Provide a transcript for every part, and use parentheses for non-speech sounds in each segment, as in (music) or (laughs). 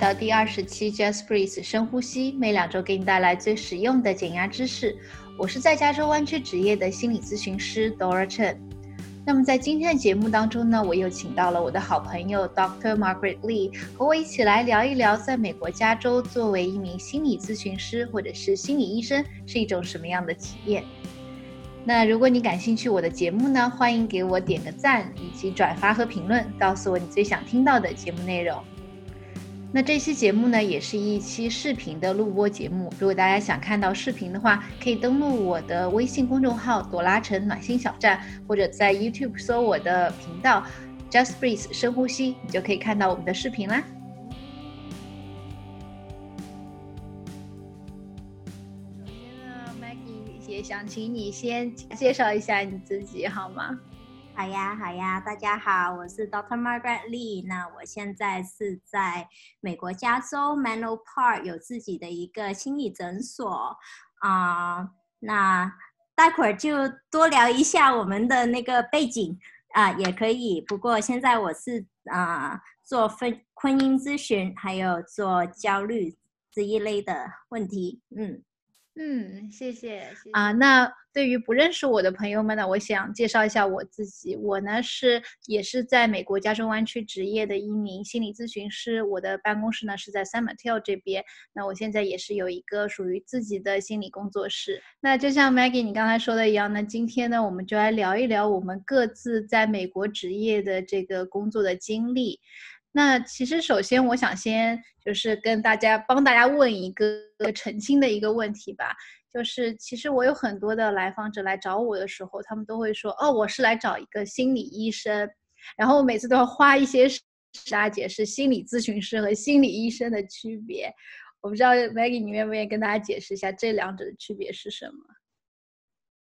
到第二十期 Just Breathe 深呼吸，每两周给你带来最实用的减压知识。我是在加州湾区职业的心理咨询师 Dora Chen。那么在今天的节目当中呢，我又请到了我的好朋友 Dr. Margaret Lee，和我一起来聊一聊，在美国加州作为一名心理咨询师或者是心理医生是一种什么样的体验。那如果你感兴趣我的节目呢，欢迎给我点个赞，以及转发和评论，告诉我你最想听到的节目内容。那这期节目呢，也是一期视频的录播节目。如果大家想看到视频的话，可以登录我的微信公众号“朵拉城暖心小站”，或者在 YouTube 搜我的频道 “Just Breathe 深呼吸”，你就可以看到我们的视频啦。首先呢，Maggie 也想请你先介绍一下你自己，好吗？好呀，好呀，大家好，我是 Dr. Margaret Lee。那我现在是在美国加州 Menlo Park 有自己的一个心理诊所啊。那待会儿就多聊一下我们的那个背景啊，也可以。不过现在我是啊做婚婚姻咨询，还有做焦虑这一类的问题。嗯。嗯，谢谢啊。那对于不认识我的朋友们呢，我想介绍一下我自己。我呢是也是在美国加州湾区职业的一名心理咨询师。我的办公室呢是在 San Mateo 这边。那我现在也是有一个属于自己的心理工作室。那就像 Maggie 你刚才说的一样，那今天呢我们就来聊一聊我们各自在美国职业的这个工作的经历。那其实首先我想先就是跟大家帮大家问一个澄清的一个问题吧，就是其实我有很多的来访者来找我的时候，他们都会说哦，我是来找一个心理医生，然后我每次都要花一些时间解释心理咨询师和心理医生的区别。我不知道 Maggie 你愿不愿意跟大家解释一下这两者的区别是什么？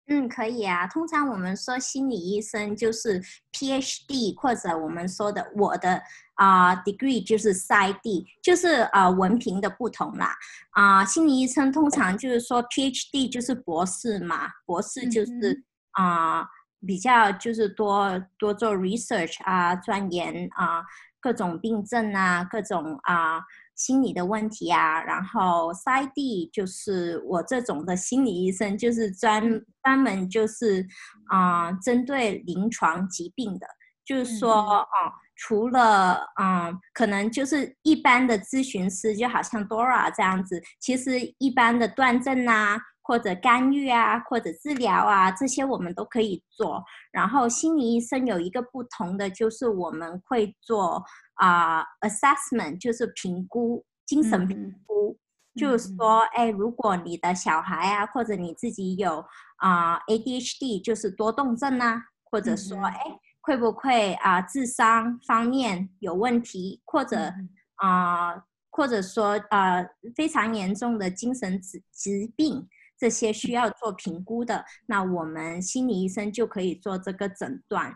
嗯，可以啊。通常我们说心理医生就是 PhD，或者我们说的我的啊 degree 就是 PhD，就是啊文凭的不同啦。啊，心理医生通常就是说 PhD 就是博士嘛，博士就是啊比较就是多多做 research 啊，钻研啊各种病症啊，各种啊。心理的问题啊，然后 PsyD 就是我这种的心理医生，就是专专门就是啊，针对临床疾病的，就是说啊，除了嗯，可能就是一般的咨询师，就好像 Dora 这样子，其实一般的断症啊，或者干预啊，或者治疗啊，这些我们都可以做。然后心理医生有一个不同的，就是我们会做。啊，assessment 就是评估精神评估，就是说，哎，如果你的小孩啊，或者你自己有啊 ADHD，就是多动症啊，或者说，哎，会不会啊智商方面有问题，或者啊，或者说啊非常严重的精神疾疾病，这些需要做评估的，那我们心理医生就可以做这个诊断。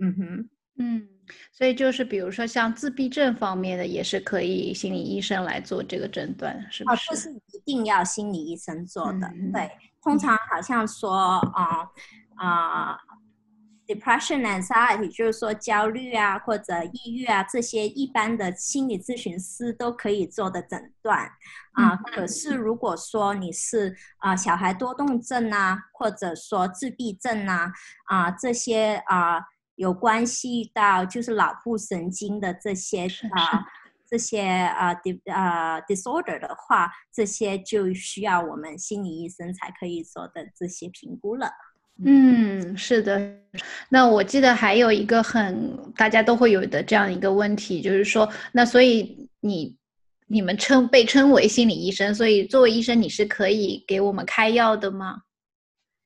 嗯哼，嗯。所以就是，比如说像自闭症方面的，也是可以心理医生来做这个诊断，是不是？不是一定要心理医生做的。对，通常好像说啊啊，depression anxiety，就是说焦虑啊或者抑郁啊这些一般的心理咨询师都可以做的诊断啊。可是如果说你是啊小孩多动症啊，或者说自闭症啊啊这些啊。有关系到就是脑部神经的这些啊，这些啊 dis 啊 disorder 的话，这些就需要我们心理医生才可以做的这些评估了。嗯，是的。那我记得还有一个很大家都会有的这样一个问题，就是说，那所以你你们称被称为心理医生，所以作为医生，你是可以给我们开药的吗？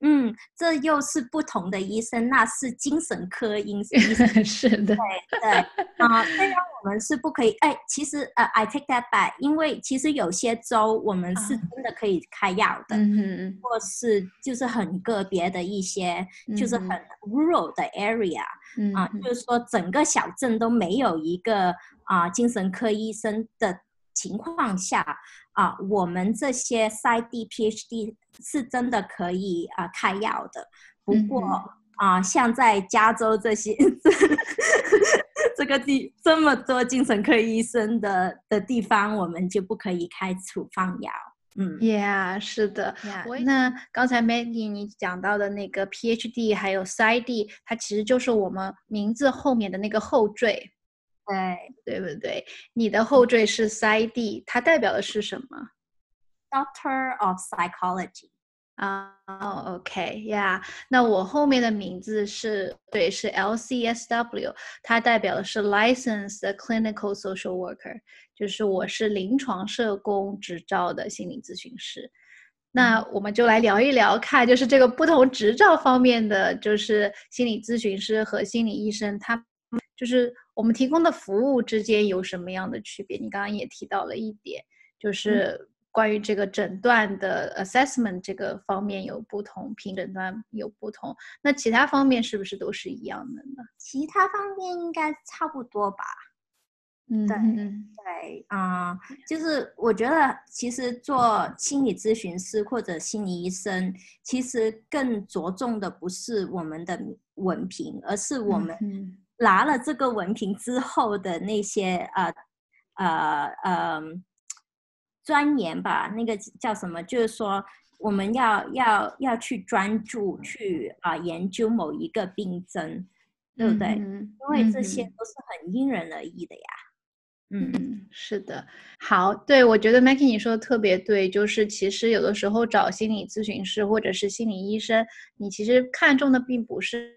嗯，这又是不同的医生，那是精神科医生。(laughs) 是的，对对啊。虽然我们是不可以，哎，其实呃，I take that back，因为其实有些州我们是真的可以开药的，嗯或是就是很个别的一些，就是很 rural 的 area，啊，就是说整个小镇都没有一个啊精神科医生的情况下。啊，我们这些 PhD、PhD 是真的可以啊开药的。不过啊，像在加州这些 (laughs) 这个地这么多精神科医生的的地方，我们就不可以开处方药。嗯，Yeah，是的。那刚才 Maggie 你讲到的那个 PhD 还有 PsyD，它其实就是我们名字后面的那个后缀。对，对不对？你的后缀是 PsyD，它代表的是什么？Doctor of Psychology。啊，OK，Yeah，那我后面的名字是对，是 LCSW，它代表的是 Licensed Clinical Social Worker，就是我是临床社工执照的心理咨询师。那我们就来聊一聊，看就是这个不同执照方面的，就是心理咨询师和心理医生，他就是我们提供的服务之间有什么样的区别？你刚刚也提到了一点，就是。关于这个诊断的 assessment 这个方面有不同，评诊断有不同，那其他方面是不是都是一样的呢？其他方面应该差不多吧。嗯，对对啊，就是我觉得其实做心理咨询师或者心理医生，其实更着重的不是我们的文凭，而是我们拿了这个文凭之后的那些呃呃呃。钻研吧，那个叫什么？就是说，我们要要要去专注去啊研究某一个病症，对不对？因为这些都是很因人而异的呀。嗯，是的。好，对我觉得 Maggie 你说的特别对，就是其实有的时候找心理咨询师或者是心理医生，你其实看中的并不是。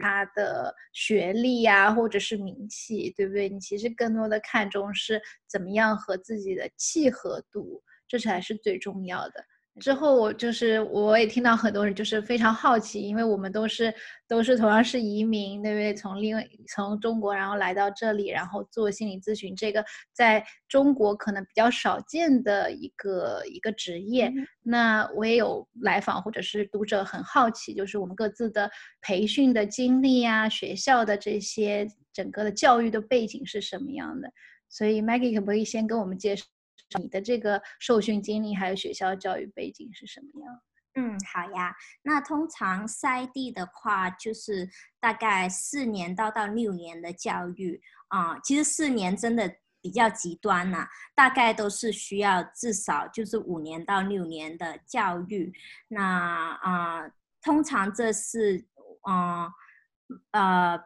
他的学历呀，或者是名气，对不对？你其实更多的看重是怎么样和自己的契合度，这才是最重要的。之后我就是我也听到很多人就是非常好奇，因为我们都是都是同样是移民，对不对？从另从中国然后来到这里，然后做心理咨询，这个在中国可能比较少见的一个一个职业。那我也有来访或者是读者很好奇，就是我们各自的培训的经历啊，学校的这些整个的教育的背景是什么样的？所以 Maggie 可不可以先跟我们介绍？你的这个受训经历还有学校教育背景是什么样？嗯，好呀。那通常赛地的话，就是大概四年到到六年的教育啊。其实四年真的比较极端呐，大概都是需要至少就是五年到六年的教育。那啊，通常这是啊呃。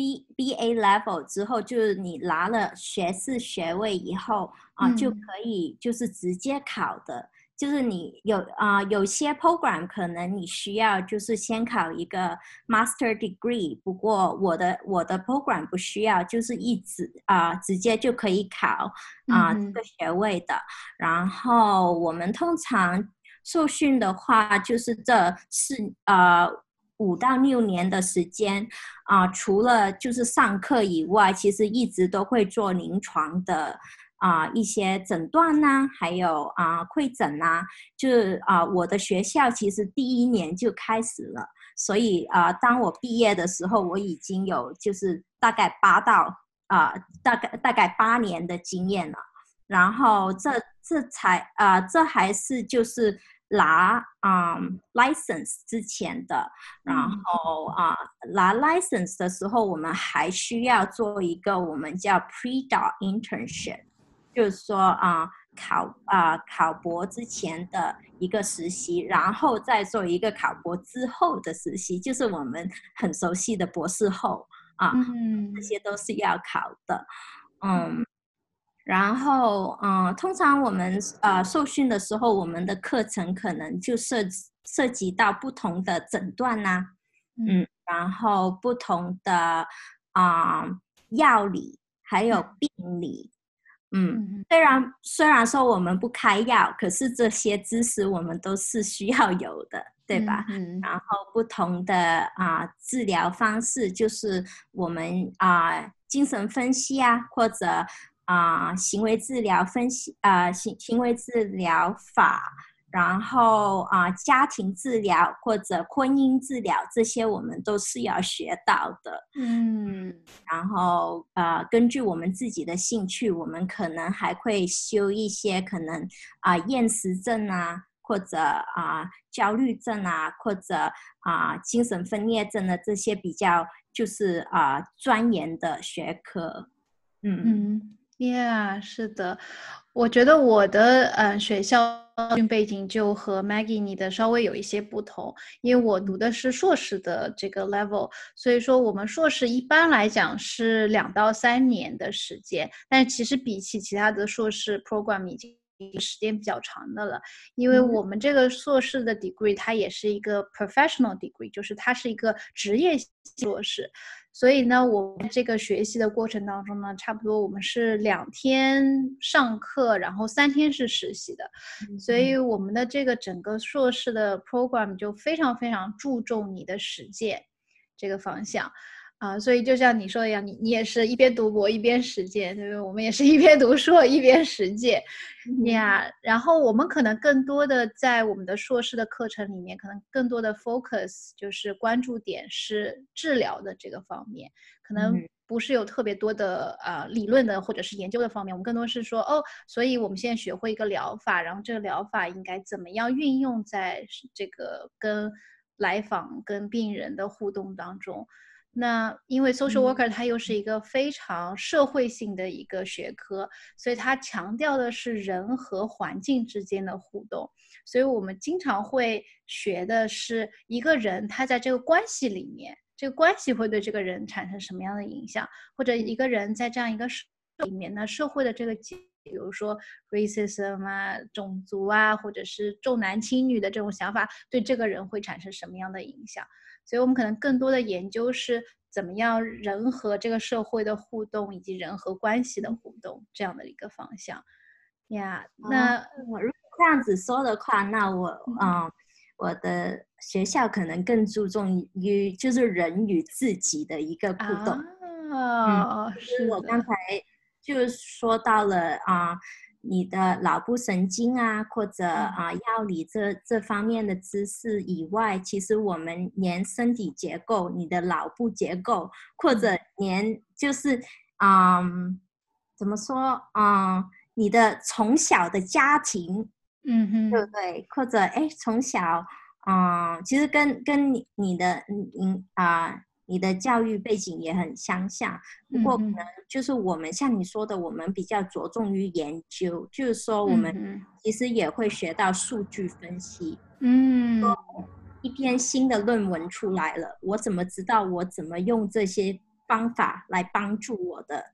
B B A level 之后，就是你拿了学士学位以后啊，就可以就是直接考的。就是你有啊，有些 program 可能你需要就是先考一个 master degree，不过我的我的 program 不需要，就是一直啊直接就可以考啊这个学位的。然后我们通常受训的话，就是这四啊。五到六年的时间啊，除了就是上课以外，其实一直都会做临床的啊一些诊断呐，还有啊会诊呐。就是啊，我的学校其实第一年就开始了，所以啊，当我毕业的时候，我已经有就是大概八到啊大概大概八年的经验了。然后这这才啊，这还是就是。拿啊 license 之前的，然后啊拿 license 的时候，我们还需要做一个我们叫 pre-doc internship，就是说啊考啊考博之前的一个实习，然后再做一个考博之后的实习，就是我们很熟悉的博士后啊，这些都是要考的，嗯。然后，嗯，通常我们呃受训的时候，我们的课程可能就涉涉及到不同的诊断呐，嗯，然后不同的啊药理，还有病理，嗯，虽然虽然说我们不开药，可是这些知识我们都是需要有的，对吧？嗯，然后不同的啊治疗方式，就是我们啊精神分析啊，或者。啊，行为治疗分析啊，行行为治疗法，然后啊，家庭治疗或者婚姻治疗，这些我们都是要学到的。嗯，然后啊，根据我们自己的兴趣，我们可能还会修一些可能啊厌食症啊，或者啊焦虑症啊，或者啊精神分裂症的这些比较就是啊钻研的学科。嗯嗯，Yeah，是的，我觉得我的嗯学校背景就和 Maggie 你的稍微有一些不同，因为我读的是硕士的这个 level，所以说我们硕士一般来讲是两到三年的时间，但其实比起其他的硕士 program 已经时间比较长的了，因为我们这个硕士的 degree 它也是一个 professional degree，就是它是一个职业硕士。所以呢，我们这个学习的过程当中呢，差不多我们是两天上课，然后三天是实习的，所以我们的这个整个硕士的 program 就非常非常注重你的实践这个方向。啊，所以就像你说的一样，你你也是一边读博一边实践，对不对？我们也是一边读硕一边实践，呀。然后我们可能更多的在我们的硕士的课程里面，可能更多的 focus 就是关注点是治疗的这个方面，可能不是有特别多的呃理论的或者是研究的方面。我们更多是说，哦，所以我们现在学会一个疗法，然后这个疗法应该怎么样运用在这个跟来访跟病人的互动当中。那因为 social worker 它又是一个非常社会性的一个学科，所以它强调的是人和环境之间的互动。所以我们经常会学的是一个人他在这个关系里面，这个关系会对这个人产生什么样的影响，或者一个人在这样一个社里面呢，社会的这个，比如说 racism 啊、种族啊，或者是重男轻女的这种想法，对这个人会产生什么样的影响？所以我们可能更多的研究是怎么样人和这个社会的互动，以及人和关系的互动这样的一个方向。呀，那我如果这样子说的话，那我嗯，我的学校可能更注重于就是人与自己的一个互动。啊，是我刚才就说到了啊。你的脑部神经啊，或者啊药理这这方面的知识以外，其实我们连身体结构、你的脑部结构，或者连就是嗯，怎么说啊，你的从小的家庭，嗯哼，对不对？或者哎，从小啊，其实跟跟你你的嗯啊。你的教育背景也很相像，不过可能就是我们像你说的，我们比较着重于研究，就是说我们其实也会学到数据分析。嗯，一篇新的论文出来了，我怎么知道我怎么用这些方法来帮助我的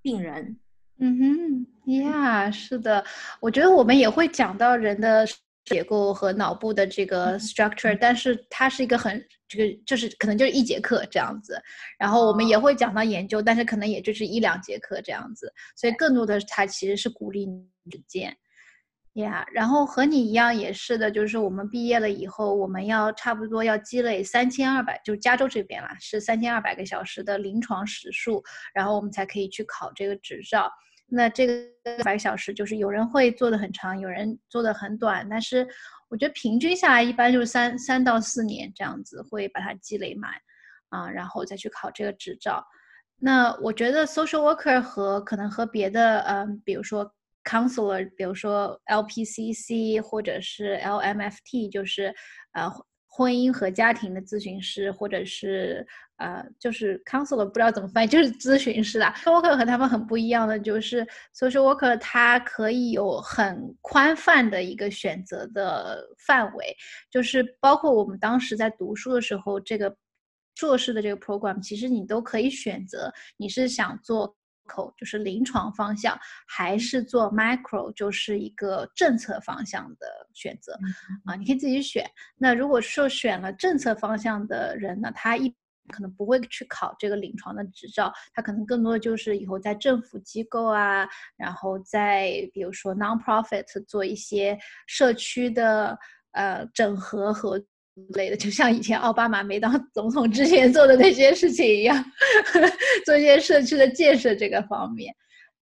病人？嗯哼，呀，是的，我觉得我们也会讲到人的。结构和脑部的这个 structure，但是它是一个很这个就是可能就是一节课这样子，然后我们也会讲到研究，但是可能也就是一两节课这样子，所以更多的它其实是鼓励实践，yeah，然后和你一样也是的，就是我们毕业了以后，我们要差不多要积累三千二百，就加州这边啦，是三千二百个小时的临床时数，然后我们才可以去考这个执照。那这个百小时就是有人会做的很长，有人做的很短，但是我觉得平均下来一般就是三三到四年这样子会把它积累满，啊，然后再去考这个执照。那我觉得 social worker 和可能和别的，嗯，比如说 counselor，比如说 LPCC 或者是 LMFT，就是呃。婚姻和家庭的咨询师，或者是呃，就是 counselor，不知道怎么翻译，就是咨询师啦。social worker 和他们很不一样的，就是 social worker 它可以有很宽泛的一个选择的范围，就是包括我们当时在读书的时候，这个硕士的这个 program，其实你都可以选择，你是想做。口就是临床方向，还是做 micro 就是一个政策方向的选择啊，你可以自己选。那如果说选了政策方向的人呢，他一可能不会去考这个临床的执照，他可能更多的就是以后在政府机构啊，然后在比如说 non-profit 做一些社区的呃整合和。类的，就像以前奥巴马没当总统之前做的那些事情一样，(laughs) 做一些社区的建设这个方面。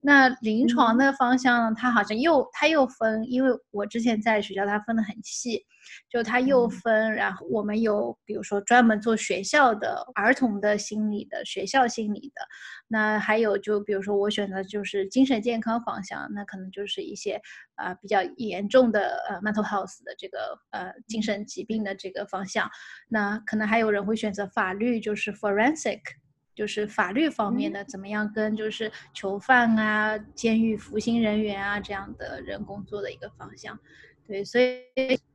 那临床的方向呢，它好像又它又分，因为我之前在学校它分得很细。就它又分，然后我们有，比如说专门做学校的儿童的心理的学校心理的，那还有就比如说我选择就是精神健康方向，那可能就是一些啊比较严重的呃 mental health 的这个呃精神疾病的这个方向，那可能还有人会选择法律，就是 forensic，就是法律方面的怎么样跟就是囚犯啊、监狱服刑人员啊这样的人工作的一个方向。对，所以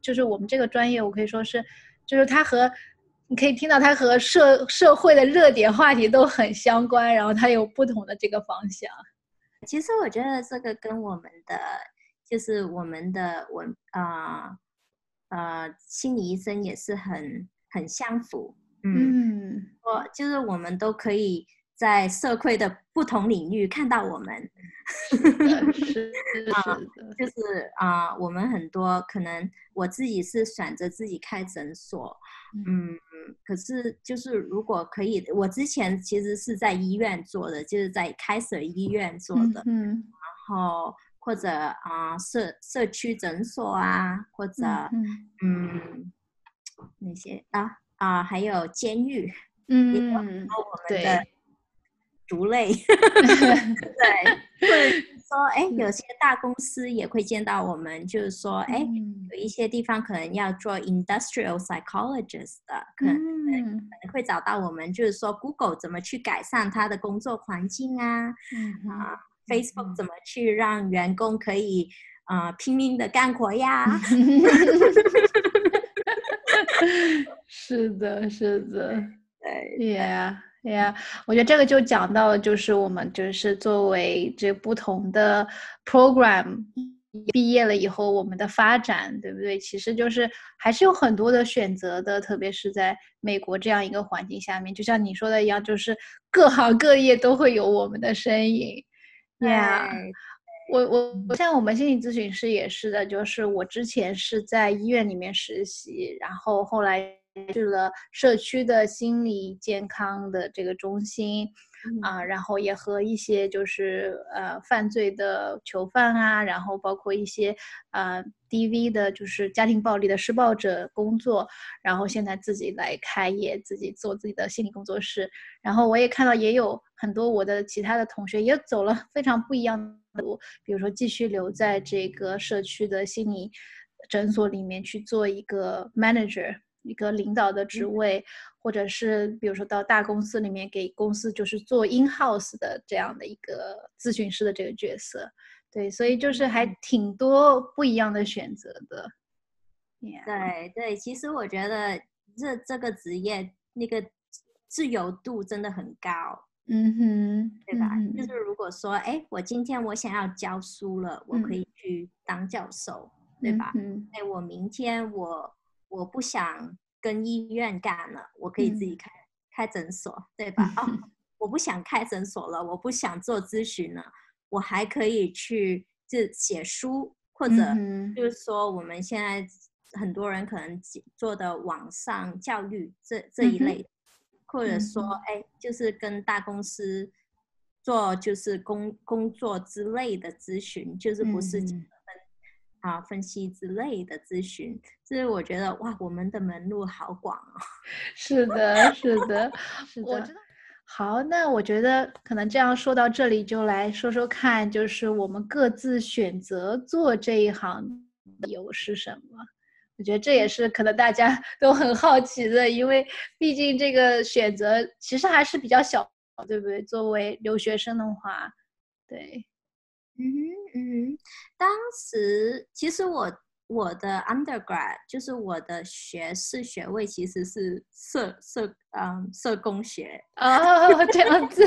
就是我们这个专业，我可以说是，就是它和你可以听到它和社社会的热点话题都很相关，然后它有不同的这个方向。其实我觉得这个跟我们的就是我们的文啊呃心理医生也是很很相符。嗯，我就是我们都可以。在社会的不同领域看到我们，(laughs) 是啊，就是啊，我们很多可能我自己是选择自己开诊所，嗯，可是就是如果可以，我之前其实是在医院做的，就是在开设医院做的，嗯，然后或者啊社社区诊所啊，或者嗯那些啊啊还有监狱，嗯，然后我们的。(laughs) 族类，(laughs) 对，或者说，哎，有些大公司也会见到我们，就是说，哎，有一些地方可能要做 industrial psychologist 的，可能可能会找到我们，就是说，Google 怎么去改善他的工作环境啊，啊，Facebook 怎么去让员工可以啊拼命的干活呀？(laughs) 是的，是的，对，Yeah。对呀，我觉得这个就讲到，就是我们就是作为这不同的 program 毕业了以后，我们的发展，对不对？其实就是还是有很多的选择的，特别是在美国这样一个环境下面，就像你说的一样，就是各行各业都会有我们的身影。Yeah，我我像我们心理咨询师也是的，就是我之前是在医院里面实习，然后后来。去了社区的心理健康的这个中心啊，然后也和一些就是呃犯罪的囚犯啊，然后包括一些呃 DV 的，就是家庭暴力的施暴者工作，然后现在自己来开业，自己做自己的心理工作室。然后我也看到也有很多我的其他的同学也走了非常不一样的路，比如说继续留在这个社区的心理诊所里面去做一个 manager。一个领导的职位，或者是比如说到大公司里面给公司就是做 in house 的这样的一个咨询师的这个角色，对，所以就是还挺多不一样的选择的。对对，其实我觉得这这个职业那个自由度真的很高，嗯哼，对吧？就是如果说，哎，我今天我想要教书了，我可以去当教授，对吧？哎，我明天我。我不想跟医院干了，我可以自己开开诊所，对吧？哦，(laughs) 我不想开诊所了，我不想做咨询了，我还可以去就写书，或者就是说我们现在很多人可能做的网上教育这这一类，或者说哎，就是跟大公司做就是工工作之类的咨询，就是不是。啊，分析之类的咨询，所以我觉得哇，我们的门路好广哦。(laughs) 是的，是的，是 (laughs) 的。好，那我觉得可能这样说到这里，就来说说看，就是我们各自选择做这一行理由是什么？我觉得这也是可能大家 (laughs) 都很好奇的，因为毕竟这个选择其实还是比较小，对不对？作为留学生的话，对。嗯嗯，当时其实我我的 undergrad 就是我的学士学位其实是社社嗯社工学。哦 (laughs) 这样子，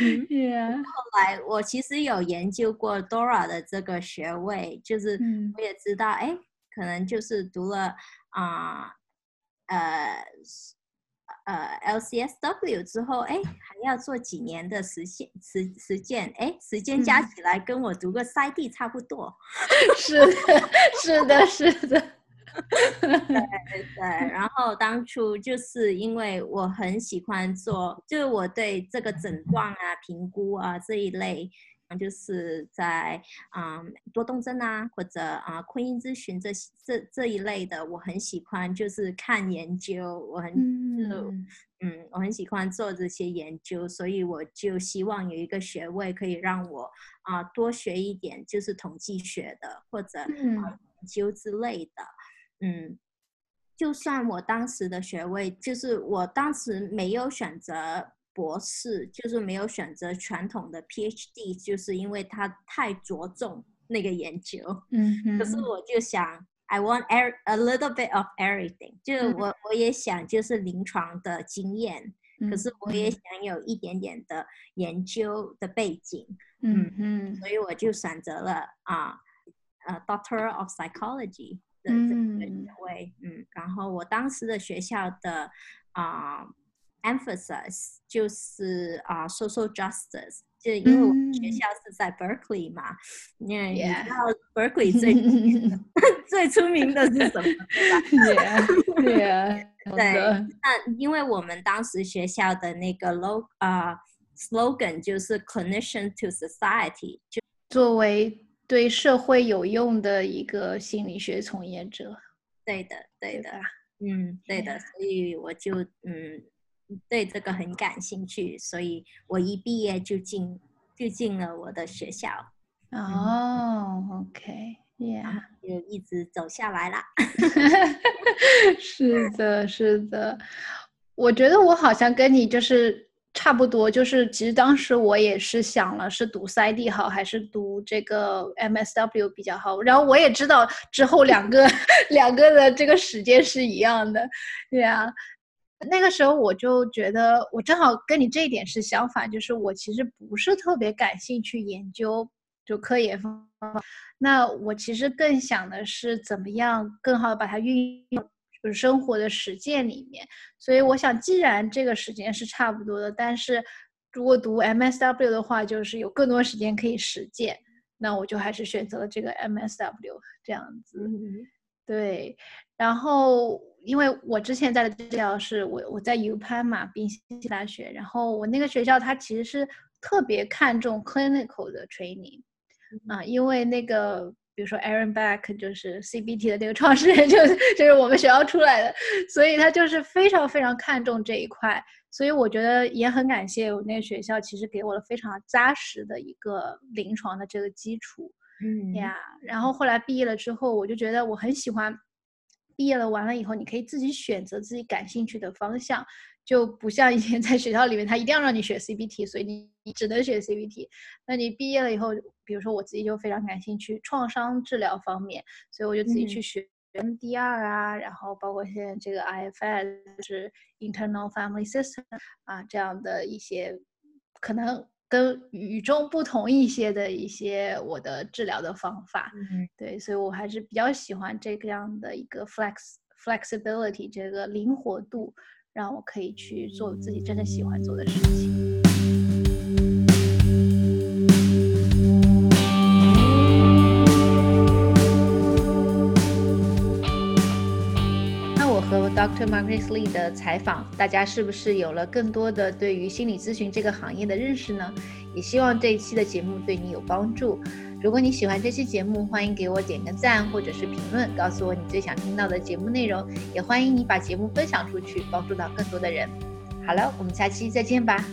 嗯，(laughs) 后来我其实有研究过 Dora 的这个学位，就是我也知道，哎，可能就是读了啊呃。呃，LCSW 之后，哎，还要做几年的实现实实践，哎，时间加起来跟我读个 PsyD 差不多。(laughs) 是的，是的，是的。(laughs) 对对，然后当初就是因为我很喜欢做，就是我对这个诊断啊、评估啊这一类。就是在啊多动症啊，或者啊婚姻咨询这这这一类的，我很喜欢，就是看研究，我很嗯嗯，我很喜欢做这些研究，所以我就希望有一个学位可以让我啊多学一点，就是统计学的或者研究之类的，嗯，就算我当时的学位，就是我当时没有选择。博士就是没有选择传统的 PhD，就是因为他太着重那个研究。嗯，(laughs) 可是我就想，I want a little bit of everything，就是我我也想就是临床的经验，可是我也想有一点点的研究的背景。嗯嗯，所以我就选择了啊呃 Doctor of Psychology 的这个学位。嗯，然后我当时的学校的啊。Emphasis 就是啊，social justice，就因为我们学校是在 Berkeley 嘛，你你知道 Berkeley 最 (laughs) 最出名的是什么？对吧？(laughs) 对。那因为我们当时学校的那个 log 啊 slogan 就是 clinician to society，就作为对社会有用的一个心理学从业者。对的，对的，嗯，对的，所以我就嗯。对这个很感兴趣，所以我一毕业就进就进了我的学校。哦，OK，Yeah，就一直走下来啦。(laughs) 是的，是的。我觉得我好像跟你就是差不多，就是其实当时我也是想了，是读 PsyD 好还是读这个 MSW 比较好。然后我也知道之后两个 (laughs) 两个的这个时间是一样的，对啊。那个时候我就觉得，我正好跟你这一点是相反，就是我其实不是特别感兴趣研究就科研方法，那我其实更想的是怎么样更好的把它运用就是生活的实践里面。所以我想，既然这个时间是差不多的，但是如果读 MSW 的话，就是有更多时间可以实践，那我就还是选择了这个 MSW 这样子。对，然后。因为我之前在的学校是我我在 U Penn 嘛，宾夕大学，然后我那个学校它其实是特别看重 clinical 的 training，啊，因为那个比如说 Aaron Beck 就是 CBT 的那个创始人，(laughs) 就是就是我们学校出来的，所以他就是非常非常看重这一块，所以我觉得也很感谢我那个学校，其实给我了非常扎实的一个临床的这个基础，嗯呀，然后后来毕业了之后，我就觉得我很喜欢。毕业了完了以后，你可以自己选择自己感兴趣的方向，就不像以前在学校里面，他一定要让你学 CBT，所以你你只能学 CBT。那你毕业了以后，比如说我自己就非常感兴趣创伤治疗方面，所以我就自己去学 MDR 啊，然后包括现在这个 IFS 是 Internal Family System 啊这样的一些可能。跟与众不同一些的一些我的治疗的方法，嗯，对，所以我还是比较喜欢这个样的一个 flex flexibility 这个灵活度，让我可以去做自己真正喜欢做的事情。Margaret Lee 的采访，大家是不是有了更多的对于心理咨询这个行业的认识呢？也希望这一期的节目对你有帮助。如果你喜欢这期节目，欢迎给我点个赞或者是评论，告诉我你最想听到的节目内容。也欢迎你把节目分享出去，帮助到更多的人。好了，我们下期再见吧。